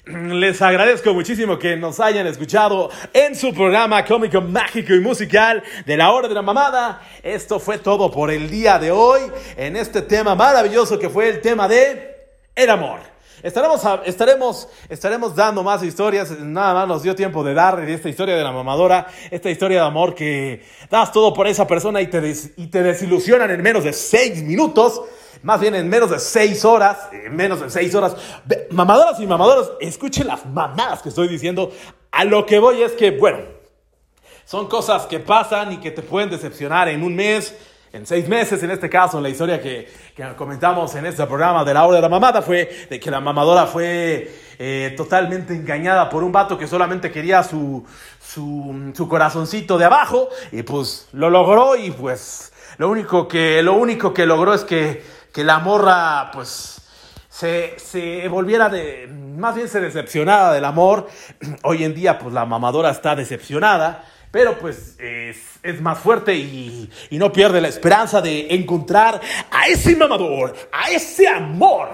Les agradezco muchísimo que nos hayan escuchado en su programa cómico, mágico y musical de la hora de la mamada. Esto fue todo por el día de hoy en este tema maravilloso que fue el tema de el amor. Estaremos, estaremos, estaremos dando más historias. Nada más nos dio tiempo de dar esta historia de la mamadora, esta historia de amor que das todo por esa persona y te desilusionan en menos de seis minutos. Más bien en menos de seis horas, en menos de seis horas. Mamadoras y mamadoras, escuchen las mamadas que estoy diciendo. A lo que voy es que, bueno, son cosas que pasan y que te pueden decepcionar en un mes en seis meses, en este caso, en la historia que, comentamos en este programa de la hora de la mamada, fue de que la mamadora fue eh, totalmente engañada por un vato que solamente quería su, su, corazoncito de abajo, y pues lo logró, y pues lo único que, lo único que logró es que, que la morra, pues, se, se, volviera de, más bien se decepcionara del amor. Hoy en día, pues la mamadora está decepcionada pero pues es, más fuerte y, y, no pierde la esperanza de encontrar a ese mamador, a ese amor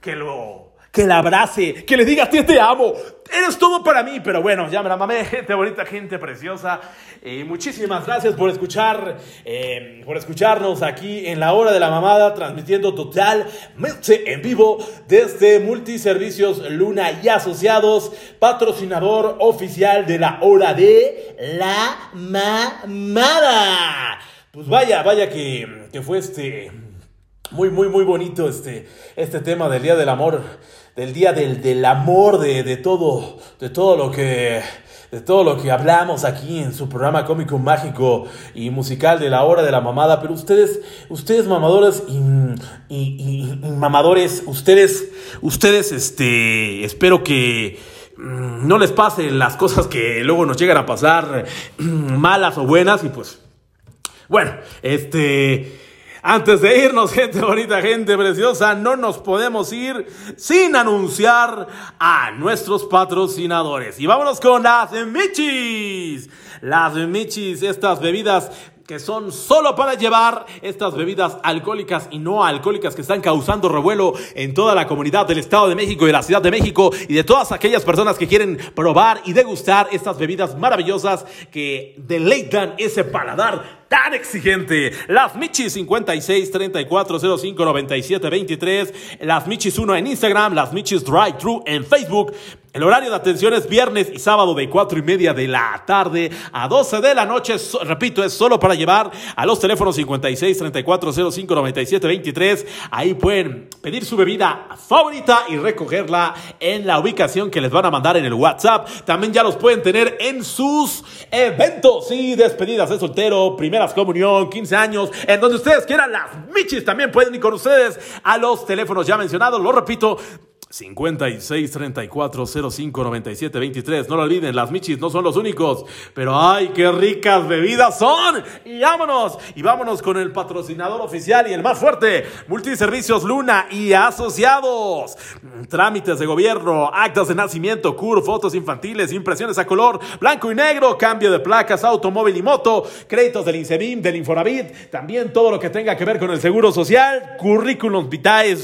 que lo que la abrace, que le diga, tío, te amo, eres todo para mí. Pero bueno, ya me la mamé, gente bonita, gente preciosa. y muchísimas gracias por escuchar, eh, por escucharnos aquí en la hora de la mamada, transmitiendo totalmente en vivo desde Multiservicios Luna y Asociados, patrocinador oficial de la hora de la mamada. Pues vaya, vaya que, que fue este muy, muy, muy bonito este, este tema del Día del Amor del día del, del amor, de, de, todo, de todo lo que de todo lo que hablamos aquí en su programa cómico mágico y musical de la hora de la mamada, pero ustedes, ustedes mamadores y, y, mamadores, ustedes, ustedes, este, espero que mm, no les pasen las cosas que luego nos llegan a pasar malas o buenas y pues, bueno, este, antes de irnos, gente bonita, gente preciosa, no nos podemos ir sin anunciar a nuestros patrocinadores. Y vámonos con las Michis. Las Michis, estas bebidas que son solo para llevar estas bebidas alcohólicas y no alcohólicas que están causando revuelo en toda la comunidad del Estado de México y de la Ciudad de México y de todas aquellas personas que quieren probar y degustar estas bebidas maravillosas que deleitan ese paladar tan exigente. Las Michis 56 34 05 97 23. Las Michis 1 en Instagram. Las Michis Drive Thru en Facebook. El horario de atención es viernes y sábado de 4 y media de la tarde a 12 de la noche. repito, es solo para llevar a los teléfonos 56 34 05 97 23. Ahí pueden pedir su bebida favorita y recogerla en la ubicación que les van a mandar en el WhatsApp. También ya los pueden tener en sus eventos y despedidas de soltero, primera comunión, 15 años, en donde ustedes quieran, las michis también pueden ir con ustedes a los teléfonos ya mencionados. Lo repito, 56 34 05 97 23. No lo olviden, las michis no son los únicos, pero ¡ay, qué ricas bebidas son! Y vámonos, y vámonos con el patrocinador oficial y el más fuerte, Multiservicios Luna y Asociados. Trámites de gobierno, actas de nacimiento, CUR, fotos infantiles, impresiones a color, blanco y negro, cambio de placas, automóvil y moto, créditos del INSEBIM, del Infonavit, también todo lo que tenga que ver con el seguro social, currículum vitae,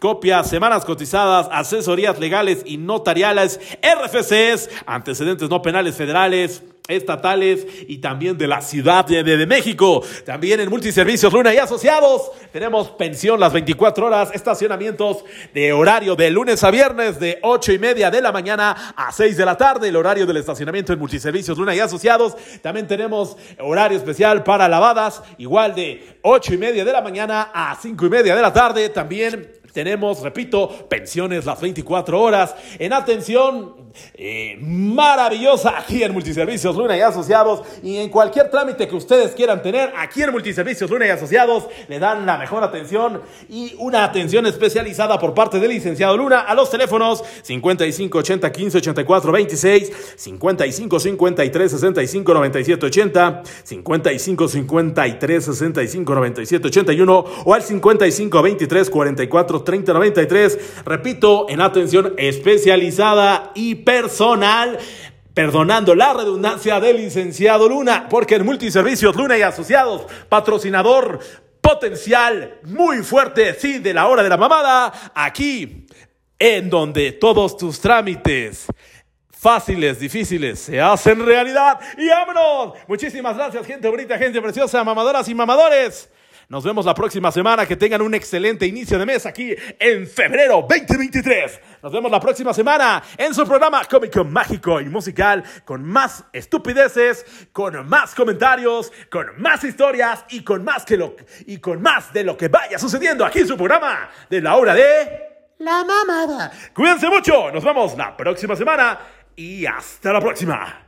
copias, semanas cotizadas, asesorías legales y notariales, RFCs, antecedentes no penales federales, estatales y también de la Ciudad de, México. También en Multiservicios Luna y Asociados tenemos pensión las 24 horas, estacionamientos de horario de lunes a viernes de 8 y media de la mañana a 6 de la tarde, el horario del estacionamiento en Multiservicios Luna y Asociados. También tenemos horario especial para lavadas, igual de 8 y media de la mañana a 5 y media de la tarde. También tenemos, repito, pensiones las 24 horas en atención eh, maravillosa aquí en Multiservicios Luna y Asociados. Y en cualquier trámite que ustedes quieran tener aquí en Multiservicios Luna y Asociados, le dan la mejor atención y una atención especializada por parte del licenciado Luna a los teléfonos 55 80 15 84 26, 55 53 65 97 80, 55 53 65 97 81 o al 55 23 44 3093. Repito, en atención especializada y personal perdonando la redundancia del licenciado Luna, porque en Multiservicios Luna y Asociados, patrocinador potencial muy fuerte, sí, de la hora de la mamada, aquí, en donde todos tus trámites fáciles, difíciles, se hacen realidad. Y vámonos. Muchísimas gracias, gente bonita, gente preciosa, mamadoras y mamadores. Nos vemos la próxima semana. Que tengan un excelente inicio de mes aquí en febrero 2023. Nos vemos la próxima semana en su programa cómico, mágico y musical con más estupideces, con más comentarios, con más historias y con más que lo y con más de lo que vaya sucediendo aquí en su programa de la hora de la mamada. Cuídense mucho. Nos vemos la próxima semana y hasta la próxima.